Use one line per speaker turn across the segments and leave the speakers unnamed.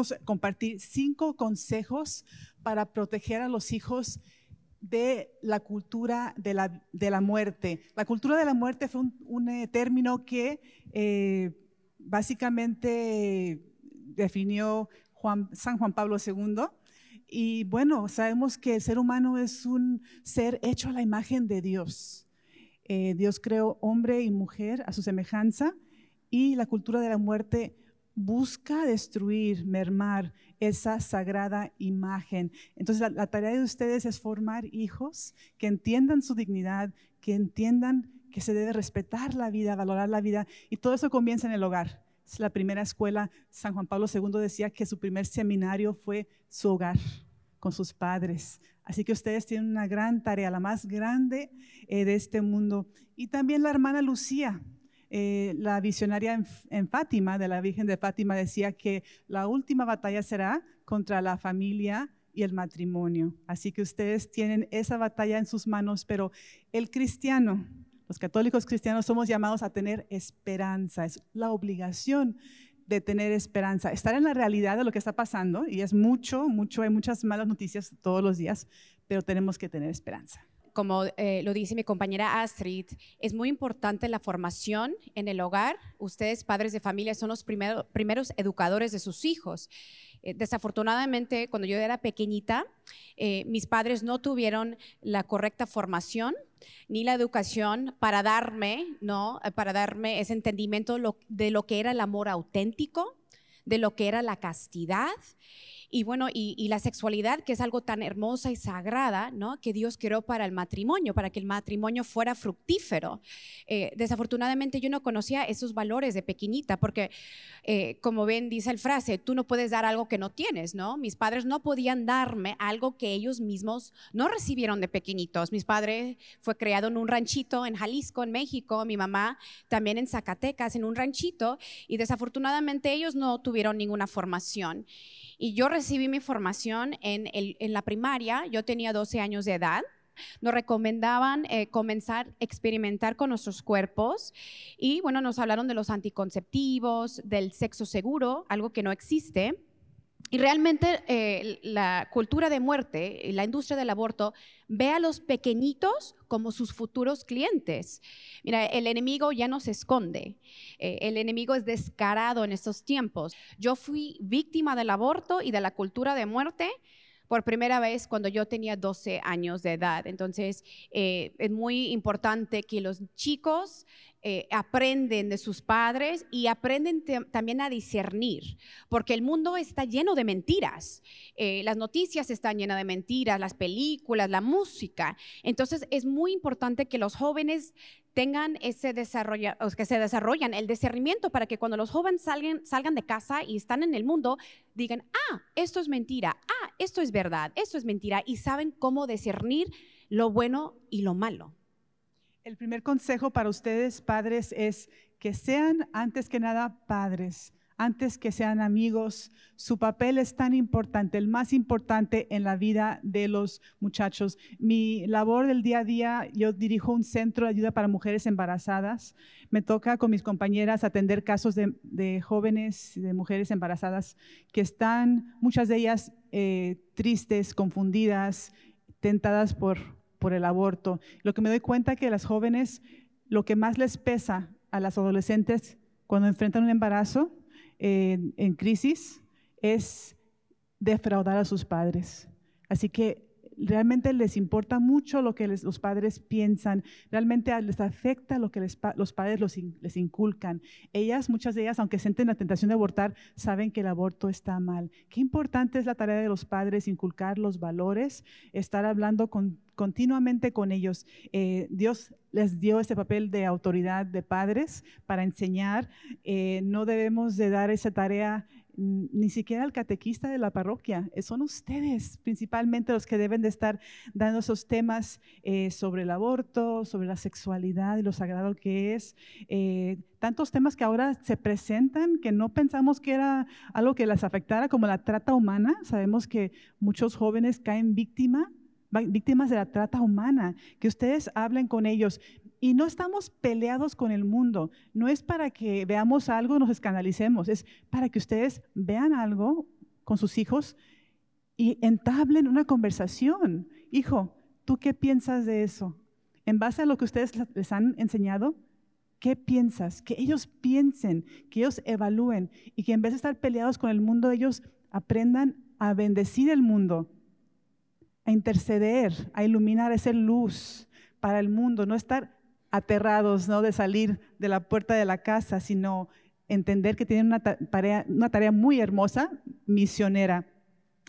quisimos compartir cinco consejos para proteger a los hijos de la cultura de la, de la muerte. La cultura de la muerte fue un, eh, término que eh, básicamente definió Juan, San Juan Pablo II. Y bueno, sabemos que el ser humano es un ser hecho a la imagen de Dios. Eh, Dios creó hombre y mujer a su semejanza y la cultura de la muerte busca destruir, mermar esa sagrada imagen. Entonces la, tarea de ustedes es formar hijos que entiendan su dignidad, que entiendan que se debe respetar la vida, valorar la vida, y todo eso comienza en el hogar. Es la primera escuela, San Juan Pablo II decía que su primer seminario fue su hogar con sus padres. Así que ustedes tienen una gran tarea, la más grande eh, de este mundo. Y también la hermana Lucía, eh, la visionaria en, Fátima, de la Virgen de Fátima, decía que la última batalla será contra la familia y el matrimonio. Así que ustedes tienen esa batalla en sus manos, pero el cristiano, los católicos cristianos somos llamados a tener esperanza, es la obligación de tener esperanza, estar en la realidad de lo que está pasando, y es mucho, mucho, hay muchas malas noticias todos los días, pero tenemos que tener esperanza
como eh, lo dice mi compañera Astrid, es muy importante la formación en el hogar. Ustedes, padres de familia, son los primeros educadores de sus hijos. Eh, desafortunadamente, cuando yo era pequeñita, eh, mis padres no tuvieron la correcta formación ni la educación para darme, ¿no? Para darme ese entendimiento de lo que era el amor auténtico, de lo que era la castidad y bueno, y, la sexualidad, que es algo tan hermosa y sagrada, ¿no? Que Dios creó para el matrimonio, para que el matrimonio fuera fructífero. Eh, desafortunadamente yo no conocía esos valores de pequeñita, porque eh, como ven, dice el frase, tú no puedes dar algo que no tienes, ¿no? Mis padres no podían darme algo que ellos mismos no recibieron de pequeñitos. Mis padres fue creado en un ranchito en Jalisco, en México, mi mamá también en Zacatecas, en un ranchito, y desafortunadamente ellos no tuvieron ninguna formación. Y yo recibí mi formación en, la primaria, yo tenía 12 años de edad. Nos recomendaban eh, comenzar a experimentar con nuestros cuerpos y bueno, nos hablaron de los anticonceptivos, del sexo seguro, algo que no existe. Y realmente eh, la cultura de muerte, la industria del aborto, ve a los pequeñitos como sus futuros clientes. Mira, el enemigo ya no se esconde, eh, el enemigo es descarado en estos tiempos. Yo fui víctima del aborto y de la cultura de muerte por primera vez cuando yo tenía 12 años de edad. Entonces, eh, es muy importante que los chicos eh, aprenden de sus padres y aprenden también a discernir, porque el mundo está lleno de mentiras. Eh, las noticias están llenas de mentiras, las películas, la música. Entonces es muy importante que los jóvenes tengan ese desarrollo, que se desarrollan el discernimiento para que cuando los jóvenes salgan, salgan de casa y están en el mundo, digan, ah, esto es mentira, ah, esto es verdad, esto es mentira, y saben cómo discernir lo bueno y lo malo.
El primer consejo para ustedes, padres, es que sean antes que nada padres, antes que sean amigos. Su papel es tan importante, el más importante en la vida de los muchachos. Mi labor del día a día, yo dirijo un centro de ayuda para mujeres embarazadas. Me toca con mis compañeras atender casos de, jóvenes, de mujeres embarazadas que están, muchas de ellas, eh, tristes, confundidas, tentadas por por el aborto. Lo que me doy cuenta que las jóvenes, lo que más les pesa a las adolescentes cuando enfrentan un embarazo en crisis es defraudar a sus padres. Así que realmente les importa mucho lo que los padres piensan, realmente les afecta lo que los padres les inculcan. Ellas, muchas de ellas, aunque sienten la tentación de abortar, saben que el aborto está mal. Qué importante es la tarea de los padres, inculcar los valores, estar hablando continuamente con ellos. Eh, Dios les dio ese papel de autoridad de padres para enseñar. Eh, no debemos de dar esa tarea ni siquiera el catequista de la parroquia, eh, son ustedes principalmente los que deben de estar dando esos temas eh, sobre el aborto, sobre la sexualidad y lo sagrado que es. Eh, tantos temas que ahora se presentan que no pensamos que era algo que las afectara, como la trata humana. Sabemos que muchos jóvenes caen víctima, víctimas de la trata humana. Que ustedes hablen con ellos. Y no estamos peleados con el mundo. No es para que veamos algo y nos escandalicemos. Es para que ustedes vean algo con sus hijos y entablen una conversación. Hijo, ¿tú qué piensas de eso? En base a lo que ustedes les han enseñado, ¿qué piensas? Que ellos piensen, que ellos evalúen y que en vez de estar peleados con el mundo, ellos aprendan a bendecir el mundo, a interceder, a iluminar, a ser luz para el mundo, no estar aterrados ¿no? de salir de la puerta de la casa, sino entender que tienen una tarea, una tarea muy hermosa, misionera.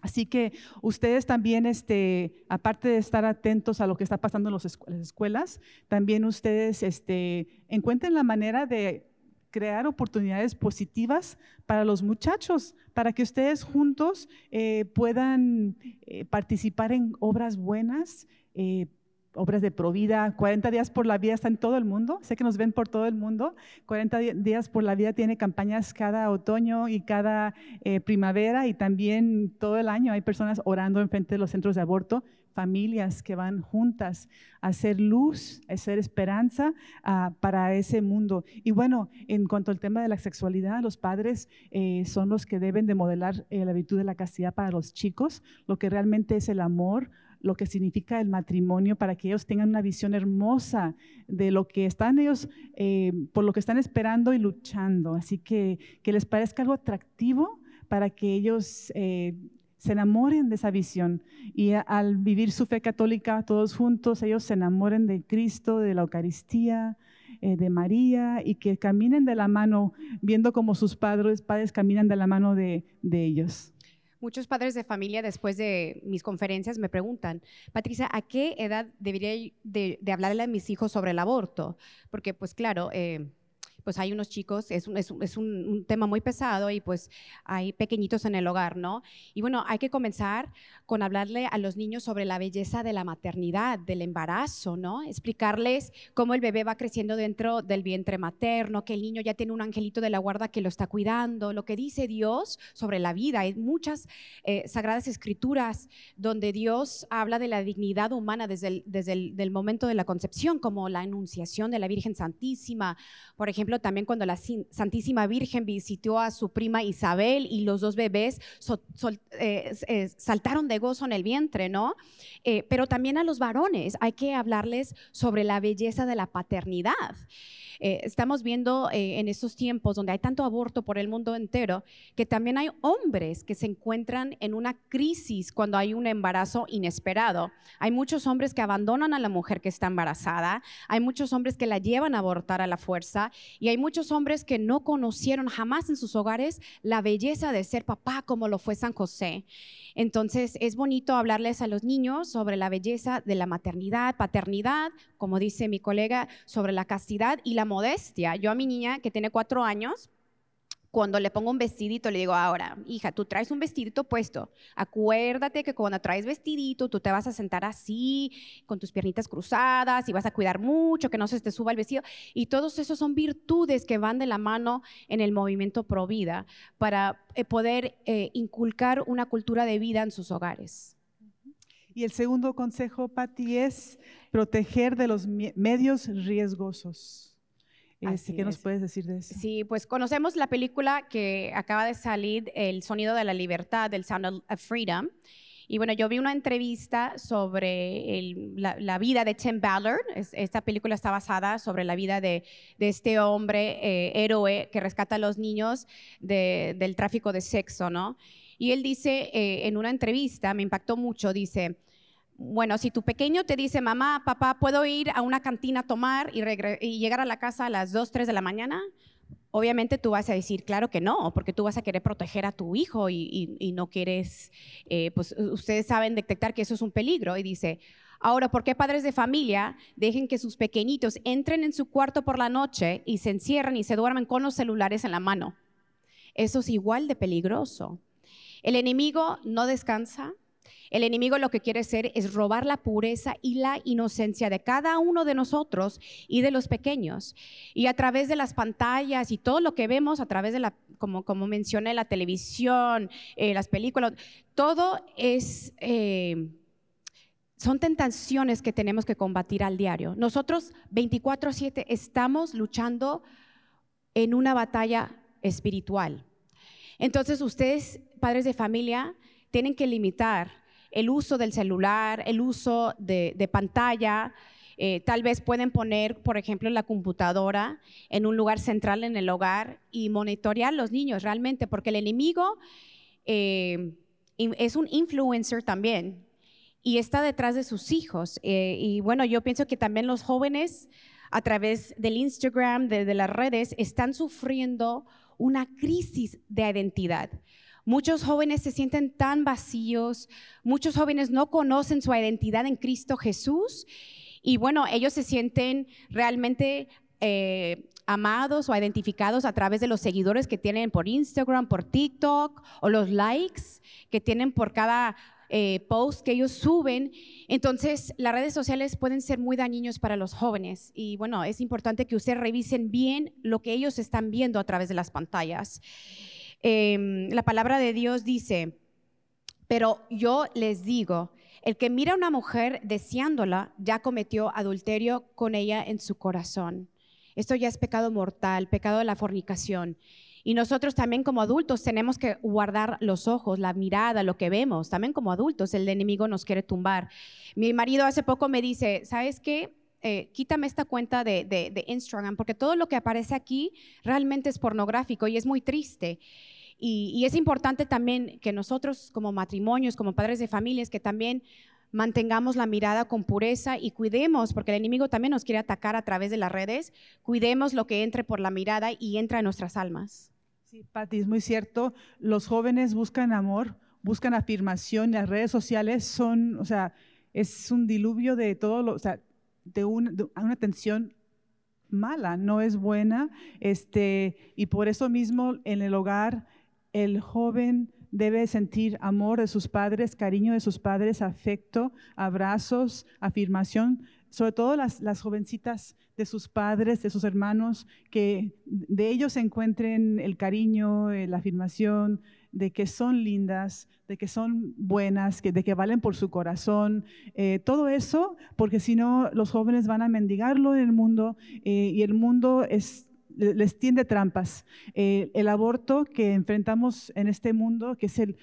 Así que ustedes también, este, aparte de estar atentos a lo que está pasando en las escuelas, también ustedes este, encuentren la manera de crear oportunidades positivas para los muchachos, para que ustedes juntos eh, puedan eh, participar en obras buenas, eh, obras de Provida, 40 días por la vida está en todo el mundo, sé que nos ven por todo el mundo, 40 días por la vida tiene campañas cada otoño y cada primavera y también todo el año hay personas orando en frente de los centros de aborto familias que van juntas a hacer luz, a hacer esperanza ah, para ese mundo. Y bueno, en cuanto al tema de la sexualidad, los padres eh, son los que deben de modelar eh, la virtud de la castidad para los chicos, lo que realmente es el amor, lo que significa el matrimonio para que ellos tengan una visión hermosa de lo que están ellos, eh, por lo que están esperando y luchando. Así que que les parezca algo atractivo para que ellos se enamoren de esa visión y al vivir su fe católica todos juntos, ellos se enamoren de Cristo, de la Eucaristía, eh, de María y que caminen de la mano, viendo como sus padres, padres caminan de la mano de, ellos.
Muchos padres de familia después de mis conferencias me preguntan, Patricia, ¿a qué edad debería de, hablarle a mis hijos sobre el aborto? Porque pues claro, eh, pues hay unos chicos, es, un, es, un, tema muy pesado y pues hay pequeñitos en el hogar, ¿no? Y bueno, hay que comenzar con hablarle a los niños sobre la belleza de la maternidad, del embarazo, ¿no? Explicarles cómo el bebé va creciendo dentro del vientre materno, que el niño ya tiene un angelito de la guarda que lo está cuidando, lo que dice Dios sobre la vida. Hay muchas eh, sagradas escrituras donde Dios habla de la dignidad humana desde, el, desde el momento de la concepción, como la enunciación de la Virgen Santísima, por ejemplo, también cuando la Santísima Virgen visitó a su prima Isabel y los dos bebés eh, eh, saltaron de gozo en el vientre, ¿no? Eh, pero también a los varones hay que hablarles sobre la belleza de la paternidad. Estamos viendo en estos tiempos donde hay tanto aborto por el mundo entero, que también hay hombres que se encuentran en una crisis cuando hay un embarazo inesperado. Hay muchos hombres que abandonan a la mujer que está embarazada, hay muchos hombres que la llevan a abortar a la fuerza y hay muchos hombres que no conocieron jamás en sus hogares la belleza de ser papá como lo fue San José. Entonces es bonito hablarles a los niños sobre la belleza de la maternidad, paternidad, como dice mi colega, sobre la castidad y la modestia. Yo a mi niña que tiene cuatro años, cuando le pongo un vestidito, le digo, ahora, hija, tú traes un vestidito puesto. Acuérdate que cuando traes vestidito, tú te vas a sentar así, con tus piernitas cruzadas, y vas a cuidar mucho, que no se te suba el vestido. Y todos esos son virtudes que van de la mano en el movimiento pro vida para eh, poder eh, inculcar una cultura de vida en sus hogares.
Y el segundo consejo, Patti, es proteger de los medios riesgosos. Este, ¿Qué nos puedes decir de eso?
Sí, pues conocemos la película que acaba de salir, El sonido de la libertad, el Sound of Freedom. Y bueno, yo vi una entrevista sobre la, vida de Tim Ballard. esta película está basada sobre la vida de, este hombre eh, héroe que rescata a los niños del tráfico de sexo, ¿no? Y él dice eh, en una entrevista, me impactó mucho, dice, bueno, si tu pequeño te dice, mamá, papá, ¿puedo ir a una cantina a tomar y, llegar a la casa a las 2, 3 de la mañana? Obviamente tú vas a decir, claro que no, porque tú vas a querer proteger a tu hijo y, no quieres, eh, pues ustedes saben detectar que eso es un peligro. Y dice, ahora, ¿por qué padres de familia dejen que sus pequeñitos entren en su cuarto por la noche y se encierran y se duermen con los celulares en la mano? Eso es igual de peligroso. El enemigo no descansa, el enemigo lo que quiere hacer es robar la pureza y la inocencia de cada uno de nosotros y de los pequeños. Y a través de las pantallas y todo lo que vemos, a través de la, como, mencioné, la televisión, eh, las películas, todo es... Eh, son tentaciones que tenemos que combatir al diario. Nosotros 24/7 estamos luchando en una batalla espiritual. Entonces ustedes, padres de familia, tienen que limitar el uso del celular, el uso de, pantalla. Eh, tal vez pueden poner, por ejemplo, la computadora en un lugar central en el hogar y monitorear a los niños realmente, porque el enemigo eh, es un influencer también y está detrás de sus hijos. Eh, y bueno, yo pienso que también los jóvenes a través del Instagram, de las redes, están sufriendo una crisis de identidad. Muchos jóvenes se sienten tan vacíos, muchos jóvenes no conocen su identidad en Cristo Jesús y bueno, ellos se sienten realmente eh, amados o identificados a través de los seguidores que tienen por Instagram, por TikTok o los likes que tienen por cada eh, post que ellos suben. Entonces, las redes sociales pueden ser muy dañinos para los jóvenes y bueno, es importante que ustedes revisen bien lo que ellos están viendo a través de las pantallas. Em, la palabra de Dios dice, pero yo les digo, el que mira a una mujer deseándola ya cometió adulterio con ella en su corazón. Esto ya es pecado mortal, pecado de la fornicación. Y nosotros también como adultos tenemos que guardar los ojos, la mirada, lo que vemos. También como adultos el enemigo nos quiere tumbar. Mi marido hace poco me dice, ¿sabes qué? Eh, quítame esta cuenta de, Instagram porque todo lo que aparece aquí realmente es pornográfico y es muy triste. Y, es importante también que nosotros como matrimonios, como padres de familias, que también mantengamos la mirada con pureza y cuidemos, porque el enemigo también nos quiere atacar a través de las redes, cuidemos lo que entre por la mirada y entra en nuestras almas.
Sí, Pati, es muy cierto. Los jóvenes buscan amor, buscan afirmación. Las redes sociales son, o sea, es un diluvio de todo lo, de, una tensión mala, no es buena. Este, y por eso mismo en el hogar el joven debe sentir amor de sus padres, cariño de sus padres, afecto, abrazos, afirmación, sobre todo las, jovencitas de sus padres, de sus hermanos, que de ellos encuentren el cariño, eh, la afirmación, de que son lindas, de que son buenas, de que valen por su corazón, eh, todo eso, porque si no los jóvenes van a mendigarlo en el mundo eh, y el mundo es les tiende trampas. El aborto que enfrentamos en este mundo, que es el,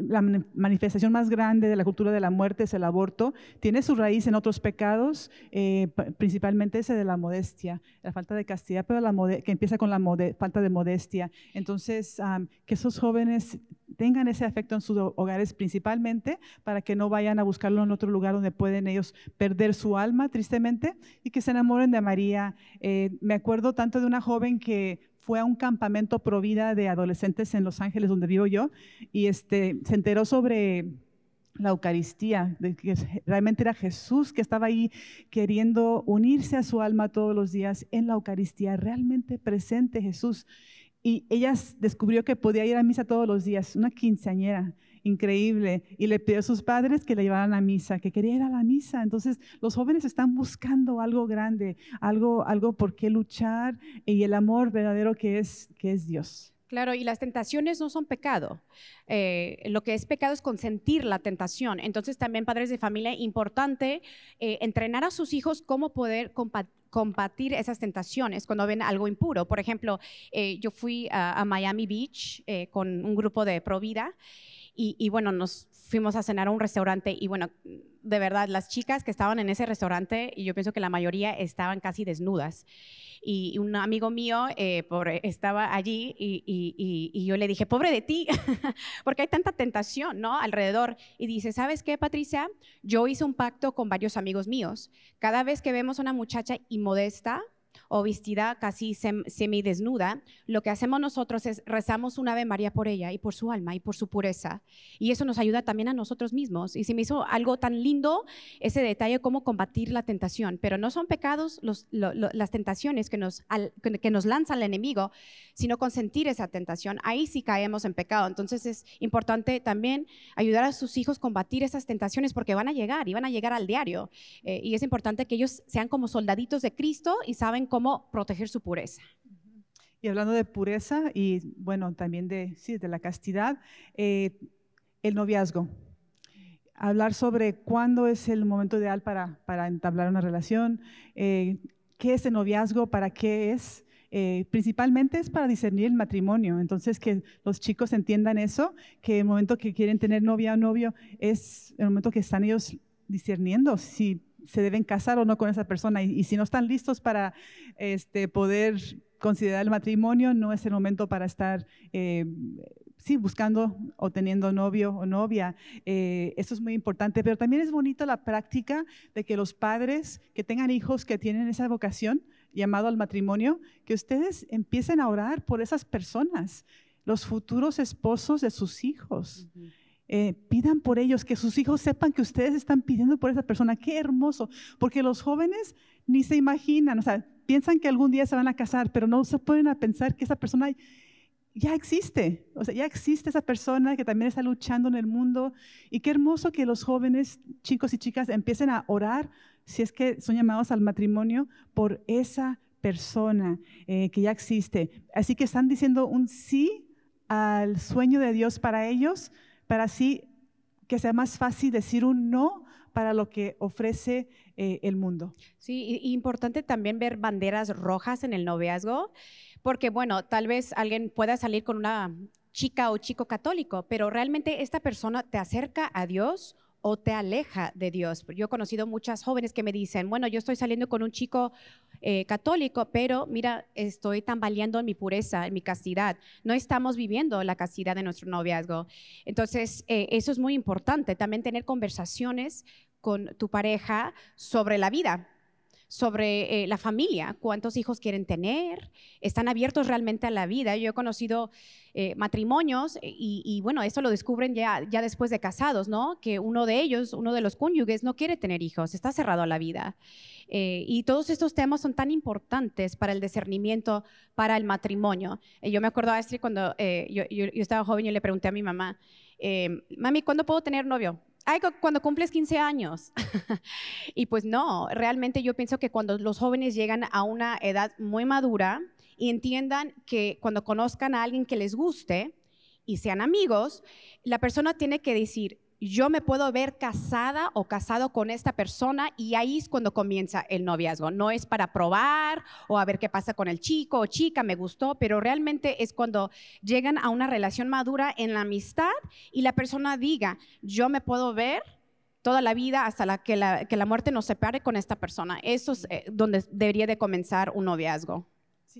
la manifestación más grande de la cultura de la muerte es el aborto, tiene su raíz en otros pecados, eh, principalmente ese de la modestia, la falta de castidad, pero la que empieza con la falta de modestia. Entonces, que esos jóvenes tengan ese afecto en sus hogares principalmente para que no vayan a buscarlo en otro lugar donde pueden ellos perder su alma tristemente y que se enamoren de María. Eh, me acuerdo tanto de una joven que fue a un campamento pro vida de adolescentes en Los Ángeles donde vivo yo y este, se enteró sobre la Eucaristía, de que realmente era Jesús que estaba ahí queriendo unirse a su alma todos los días en la Eucaristía, realmente presente Jesús. Y ella descubrió que podía ir a misa todos los días, una quinceañera increíble, y le pidió a sus padres que le llevaran a misa, que quería ir a la misa. Entonces, los jóvenes están buscando algo grande, algo, algo por qué luchar y el amor verdadero que es, que es Dios.
Claro, y las tentaciones no son pecado. Eh, lo que es pecado es consentir la tentación. Entonces, también, padres de familia, importante eh, entrenar a sus hijos cómo poder combatir esas tentaciones cuando ven algo impuro. Por ejemplo, eh, yo fui a, Miami Beach con un grupo de Provida y, y bueno, nos fuimos a cenar a un restaurante y bueno, de verdad, las chicas que estaban en ese restaurante, y yo pienso que la mayoría estaban casi desnudas. Y un amigo mío eh, estaba allí y, yo le dije, pobre de ti, porque hay tanta tentación, ¿no? Alrededor. Y dice, ¿sabes qué, Patricia? Yo hice un pacto con varios amigos míos. Cada vez que vemos a una muchacha inmodesta, o vestida casi semidesnuda, lo que hacemos nosotros es rezamos un Ave María por ella y por su alma y por su pureza. Y eso nos ayuda también a nosotros mismos. Y se me hizo algo tan lindo ese detalle, cómo combatir la tentación. Pero no son pecados las tentaciones que nos, que nos lanza el enemigo, sino consentir esa tentación. Ahí sí caemos en pecado. Entonces es importante también ayudar a sus hijos a combatir esas tentaciones porque van a llegar y van a llegar al diario. Eh, y es importante que ellos sean como soldaditos de Cristo y saben cómo proteger su pureza.
Y hablando de pureza y bueno, también de, sí, de la castidad, eh, el noviazgo. hablar sobre cuándo es el momento ideal para, para entablar una relación, eh, qué es el noviazgo, para qué es. Eh, principalmente es para discernir el matrimonio. Entonces, que los chicos entiendan eso, que el momento que quieren tener novia o novio es el momento que están ellos discerniendo si se deben casar o no con esa persona. Y, si no están listos para este, poder considerar el matrimonio, no es el momento para estar eh, sí, buscando o teniendo novio o novia. Eh, eso es muy importante, pero también es bonito la práctica de que los padres que tengan hijos que tienen esa vocación llamado al matrimonio, que ustedes empiecen a orar por esas personas, los futuros esposos de sus hijos. Eh, pidan por ellos, que sus hijos sepan que ustedes están pidiendo por esa persona. Qué hermoso, porque los jóvenes ni se imaginan, o sea, piensan que algún día se van a casar, pero no se pueden a pensar que esa persona ya existe, o sea, ya existe esa persona que también está luchando en el mundo. Y qué hermoso que los jóvenes, chicos y chicas, empiecen a orar, si es que son llamados al matrimonio, por esa persona eh, que ya existe. Así que están diciendo un sí al sueño de Dios para ellos, para así que sea más fácil decir un no para lo que ofrece eh, el mundo.
Sí, importante también ver banderas rojas en el noviazgo. Porque, bueno, tal vez alguien pueda salir con una chica o chico católico, pero realmente esta persona te acerca a Dios o te aleja de Dios. Yo he conocido muchas jóvenes que me dicen, bueno, yo estoy saliendo con un chico eh, católico, pero mira, estoy tambaleando en mi pureza, en mi castidad. No estamos viviendo la castidad de nuestro noviazgo. Entonces, eh, eso es muy importante, también tener conversaciones con tu pareja sobre la vida sobre eh, la familia, cuántos hijos quieren tener, están abiertos realmente a la vida. Yo he conocido eh, matrimonios eh, y, bueno, eso lo descubren ya, después de casados, ¿no? Que uno de ellos, uno de los cónyuges, no quiere tener hijos, está cerrado a la vida. y todos estos temas son tan importantes para el discernimiento, para el matrimonio. yo me acuerdo, Astrid, cuando yo, yo, estaba joven, yo le pregunté a mi mamá, mami, ¿cuándo puedo tener novio? Ay, cuando cumples 15 años. y pues no, realmente yo pienso que cuando los jóvenes llegan a una edad muy madura y entiendan que cuando conozcan a alguien que les guste y sean amigos, la persona tiene que decir, yo me puedo ver casada o casado con esta persona y ahí es cuando comienza el noviazgo. No es para probar o a ver qué pasa con el chico o chica, me gustó, pero realmente es cuando llegan a una relación madura en la amistad y la persona diga, yo me puedo ver toda la vida hasta la, que, la, que la muerte nos separe con esta persona. Eso es eh, donde debería de comenzar un noviazgo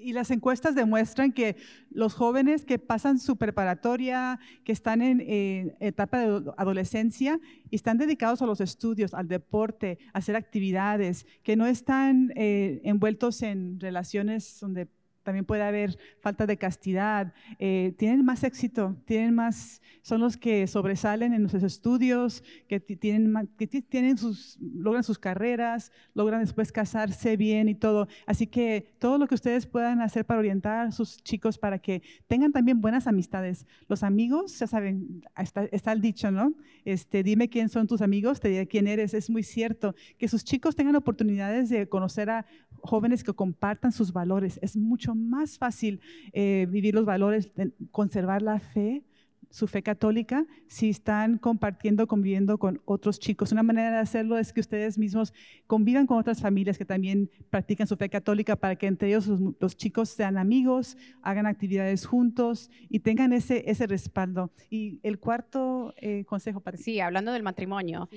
y las encuestas demuestran que los jóvenes que pasan su preparatoria, que están en etapa de adolescencia y están dedicados a los estudios, al deporte, a hacer actividades, que no están eh, envueltos en relaciones donde también puede haber falta de castidad, eh, tienen más éxito, tienen más, son los que sobresalen en sus estudios, que tienen, que tienen sus, logran sus carreras, logran después casarse bien y todo. Así que todo lo que ustedes puedan hacer para orientar a sus chicos para que tengan también buenas amistades. Los amigos, ya saben, está, está el dicho, ¿no? Este, dime quién son tus amigos, te diré quién eres. Es muy cierto que sus chicos tengan oportunidades de conocer a jóvenes que compartan sus valores. Es mucho más fácil eh, vivir los valores, conservar la fe, su fe católica, si están compartiendo, conviviendo con otros chicos. Una manera de hacerlo es que ustedes mismos convivan con otras familias que también practican su fe católica para que entre ellos los, chicos sean amigos, hagan actividades juntos y tengan ese, ese respaldo. Y el cuarto eh, consejo para
Sí, hablando del matrimonio.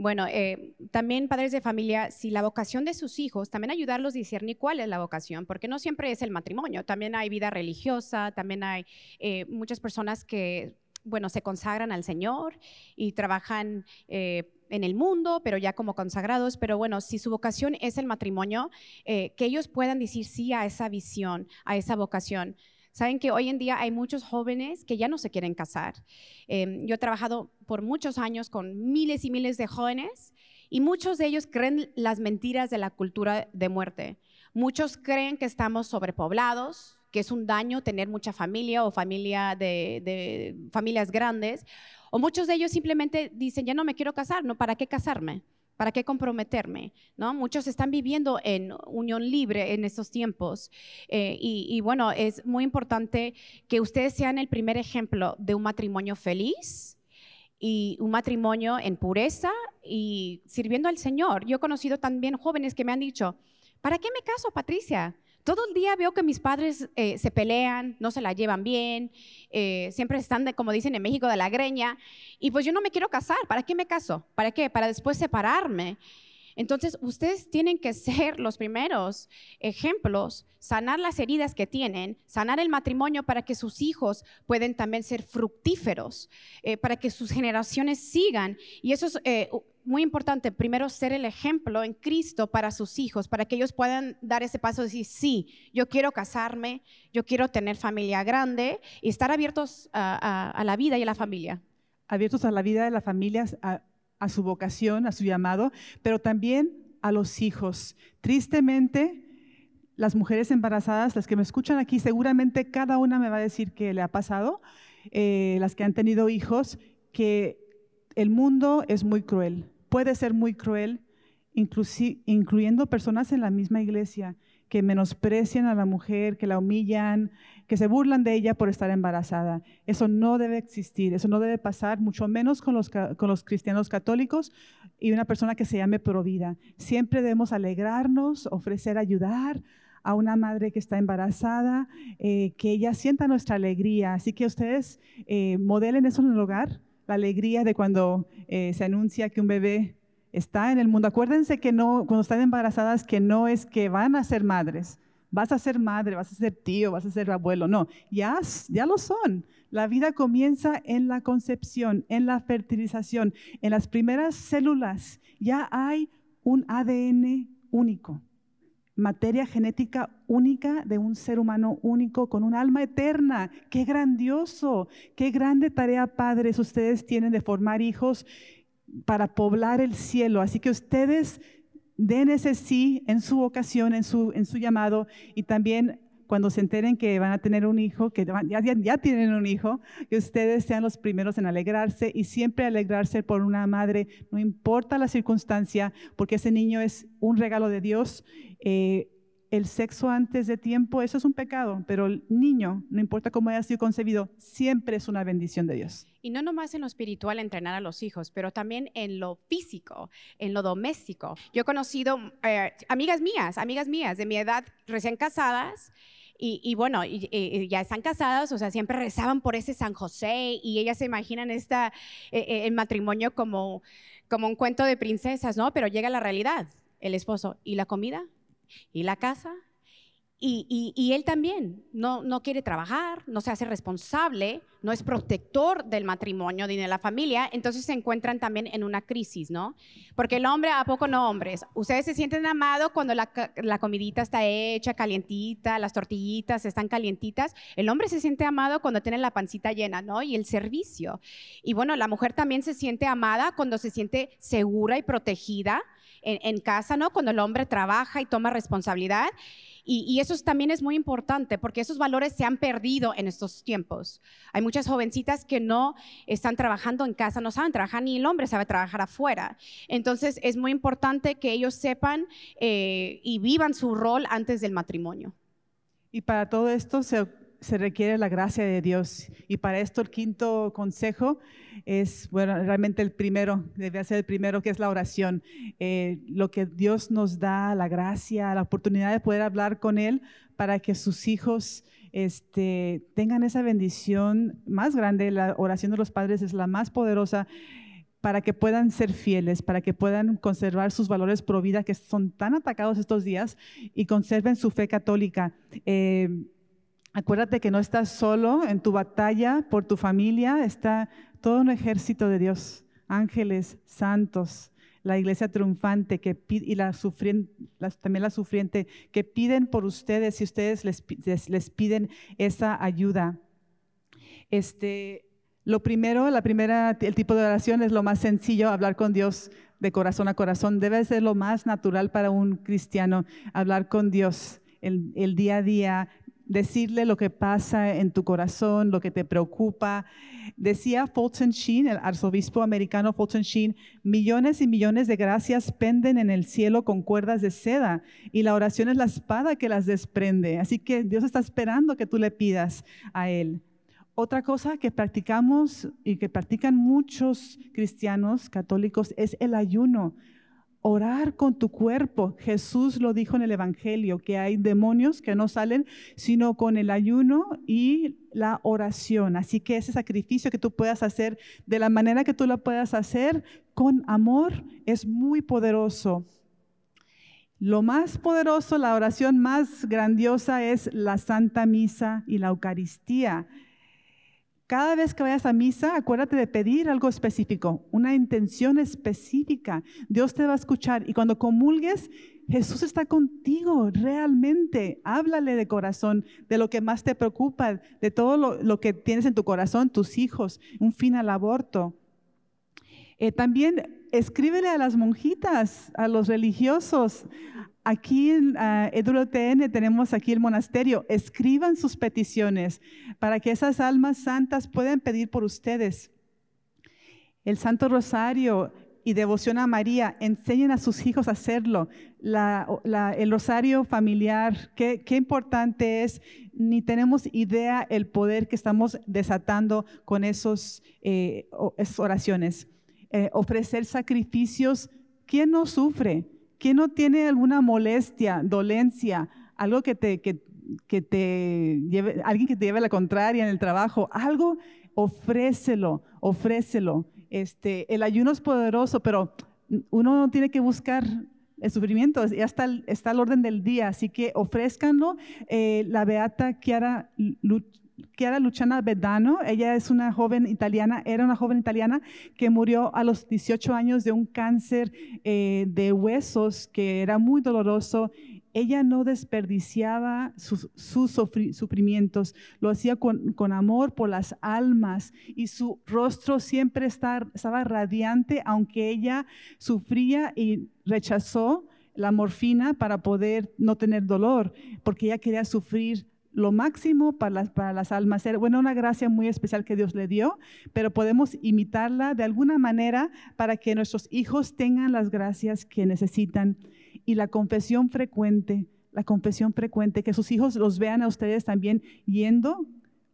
Bueno, eh, también padres de familia, si la vocación de sus hijos, también ayudarlos a discernir cuál es la vocación, porque no siempre es el matrimonio, también hay vida religiosa, también hay eh, muchas personas que, bueno, se consagran al Señor y trabajan eh, en el mundo, pero ya como consagrados, pero bueno, si su vocación es el matrimonio, que ellos puedan decir sí a esa visión, a esa vocación. Saben que hoy en día hay muchos jóvenes que ya no se quieren casar. Em, yo he trabajado por muchos años con miles y miles de jóvenes y muchos de ellos creen las mentiras de la cultura de muerte. Muchos creen que estamos sobrepoblados, que es un daño tener mucha familia o familias grandes. O muchos de ellos simplemente dicen, ya no me quiero casar, ¿no? ¿Para qué casarme? ¿Para qué comprometerme? ¿No? Muchos están viviendo en unión libre en estos tiempos. Eh, y, bueno, es muy importante que ustedes sean el primer ejemplo de un matrimonio feliz y un matrimonio en pureza y sirviendo al Señor. Yo he conocido también jóvenes que me han dicho, ¿para qué me caso, Patricia? Todo el día veo que mis padres eh, se pelean, no se la llevan bien, eh, siempre están, de, como dicen en México, de la greña. Y pues yo no me quiero casar. ¿Para qué me caso? ¿Para qué? Para después separarme. Entonces, ustedes tienen que ser los primeros ejemplos, sanar las heridas que tienen, sanar el matrimonio para que sus hijos puedan también ser fructíferos, eh, para que sus generaciones sigan. Y eso es muy importante, primero ser el ejemplo en Cristo para sus hijos, para que ellos puedan dar ese paso y decir, sí, yo quiero casarme, yo quiero tener familia grande y estar abiertos a, la vida y a la familia.
Abiertos a la vida de la familia, a, a su vocación, a su llamado, pero también a los hijos. Tristemente, las mujeres embarazadas, las que me escuchan aquí, seguramente cada una me va a decir que le ha pasado, eh, las que han tenido hijos, que el mundo es muy cruel, puede ser muy cruel, incluyendo personas en la misma iglesia que menosprecian a la mujer, que la humillan, que se burlan de ella por estar embarazada. Eso no debe existir, eso no debe pasar, mucho menos con los, con los cristianos católicos y una persona que se llame provida. Siempre debemos alegrarnos, ofrecer ayudar a una madre que está embarazada, eh, que ella sienta nuestra alegría. Así que ustedes eh, modelen eso en el hogar la alegría de cuando eh, se anuncia que un bebé está en el mundo. Acuérdense que no, cuando están embarazadas, que no es que van a ser madres. Vas a ser madre, vas a ser tío, vas a ser abuelo. No, ya, ya lo son. La vida comienza en la concepción, en la fertilización, en las primeras células. Ya hay un ADN único materia genética única de un ser humano único con un alma eterna. Qué grandioso, qué grande tarea, padres, ustedes tienen de formar hijos para poblar el cielo. Así que ustedes den ese sí en su vocación, en su, en su llamado y también cuando se enteren que van a tener un hijo, que ya, ya, tienen un hijo, que ustedes sean los primeros en alegrarse y siempre alegrarse por una madre, no importa la circunstancia, porque ese niño es un regalo de Dios. Eh, el sexo antes de tiempo, eso es un pecado, pero el niño, no importa cómo haya sido concebido, siempre es una bendición de Dios.
Y no nomás en lo espiritual entrenar a los hijos, pero también en lo físico, en lo doméstico. Yo he conocido eh, amigas mías, amigas mías de mi edad recién casadas, y, bueno, ya están casadas, o sea, siempre rezaban por ese San José y ellas se imaginan esta, eh, eh, el matrimonio como, como un cuento de princesas, ¿no? Pero llega la realidad, el esposo, ¿y la comida? ¿Y la casa? Y, él también no, quiere trabajar, no se hace responsable, no es protector del matrimonio ni de la familia, entonces se encuentran también en una crisis, ¿no? Porque el hombre, ¿a poco no hombres? Ustedes se sienten amados cuando la, la comidita está hecha, calientita, las tortillitas están calientitas. El hombre se siente amado cuando tiene la pancita llena, ¿no? Y el servicio. Y bueno, la mujer también se siente amada cuando se siente segura y protegida en, casa, ¿no? Cuando el hombre trabaja y toma responsabilidad. Y, eso también es muy importante porque esos valores se han perdido en estos tiempos. Hay muchas jovencitas que no están trabajando en casa, no saben trabajar, ni el hombre sabe trabajar afuera. Entonces es muy importante que ellos sepan eh, y vivan su rol antes del matrimonio.
Y para todo esto se se requiere la gracia de Dios. Y para esto el quinto consejo es, bueno, realmente el primero, debe ser el primero, que es la oración. Eh, lo que Dios nos da, la gracia, la oportunidad de poder hablar con Él para que sus hijos este, tengan esa bendición más grande. La oración de los padres es la más poderosa para que puedan ser fieles, para que puedan conservar sus valores pro vida que son tan atacados estos días y conserven su fe católica. Eh, Acuérdate que no estás solo en tu batalla por tu familia, está todo un ejército de Dios, ángeles, santos, la iglesia triunfante que y la también la sufriente que piden por ustedes si ustedes les, les, piden esa ayuda. Este, lo primero, la primera, el tipo de oración es lo más sencillo, hablar con Dios de corazón a corazón. Debe ser lo más natural para un cristiano, hablar con Dios el, el día a día, decirle lo que pasa en tu corazón, lo que te preocupa. Decía Fulton Sheen, el arzobispo americano Fulton Sheen, millones y millones de gracias penden en el cielo con cuerdas de seda y la oración es la espada que las desprende. Así que Dios está esperando que tú le pidas a Él. Otra cosa que practicamos y que practican muchos cristianos católicos es el ayuno. Orar con tu cuerpo. Jesús lo dijo en el Evangelio, que hay demonios que no salen sino con el ayuno y la oración. Así que ese sacrificio que tú puedas hacer de la manera que tú lo puedas hacer con amor es muy poderoso. Lo más poderoso, la oración más grandiosa es la Santa Misa y la Eucaristía. Cada vez que vayas a misa, acuérdate de pedir algo específico, una intención específica. Dios te va a escuchar y cuando comulgues, Jesús está contigo realmente. Háblale de corazón, de lo que más te preocupa, de todo lo, que tienes en tu corazón, tus hijos, un fin al aborto. Eh, también escríbele a las monjitas, a los religiosos, Aquí en uh, tenemos aquí el monasterio. Escriban sus peticiones para que esas almas santas puedan pedir por ustedes. El Santo Rosario y devoción a María, enseñen a sus hijos a hacerlo. el rosario familiar, qué, importante es. Ni tenemos idea el poder que estamos desatando con esos, eh, esas oraciones. Eh, ofrecer sacrificios. ¿Quién no sufre? ¿Quién no tiene alguna molestia, dolencia, algo que te, que, te lleve, alguien que te lleve la contraria en el trabajo? Algo, ofrécelo, ofrécelo. Este, el ayuno es poderoso, pero uno no tiene que buscar el sufrimiento, ya está, está al orden del día, así que ofrézcanlo. Eh, la beata Chiara Chiara Luciana Bedano, ella es una joven italiana, era una joven italiana que murió a los 18 años de un cáncer eh, de huesos que era muy doloroso. Ella no desperdiciaba sus, sufrimientos, lo hacía con, amor por las almas y su rostro siempre estaba radiante, aunque ella sufría y rechazó la morfina para poder no tener dolor, porque ella quería sufrir lo máximo para las, para las almas. Bueno, una gracia muy especial que Dios le dio, pero podemos imitarla de alguna manera para que nuestros hijos tengan las gracias que necesitan. Y la confesión frecuente, la confesión frecuente, que sus hijos los vean a ustedes también yendo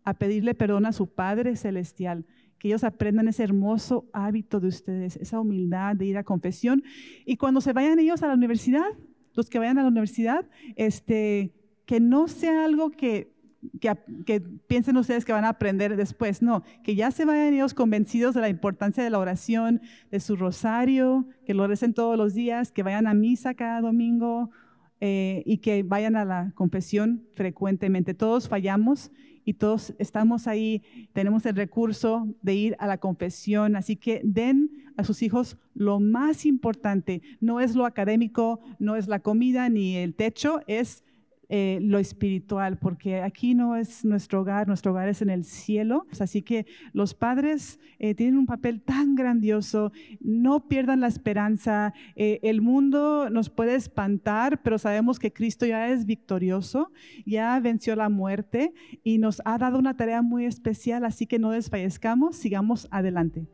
a pedirle perdón a su Padre Celestial, que ellos aprendan ese hermoso hábito de ustedes, esa humildad de ir a confesión. Y cuando se vayan ellos a la universidad, los que vayan a la universidad, este, que no sea algo que, que, piensen ustedes que van a aprender después, no, que ya se vayan ellos convencidos de la importancia de la oración, de su rosario, que lo recen todos los días, que vayan a misa cada domingo eh, y que vayan a la confesión frecuentemente. Todos fallamos y todos estamos ahí, tenemos el recurso de ir a la confesión, así que den a sus hijos lo más importante, no es lo académico, no es la comida ni el techo, es eh, lo espiritual, porque aquí no es nuestro hogar, nuestro hogar es en el cielo. Así que los padres eh, tienen un papel tan grandioso, no pierdan la esperanza. Eh, el mundo nos puede espantar, pero sabemos que Cristo ya es victorioso, ya venció la muerte y nos ha dado una tarea muy especial, así que no desfallezcamos, sigamos adelante.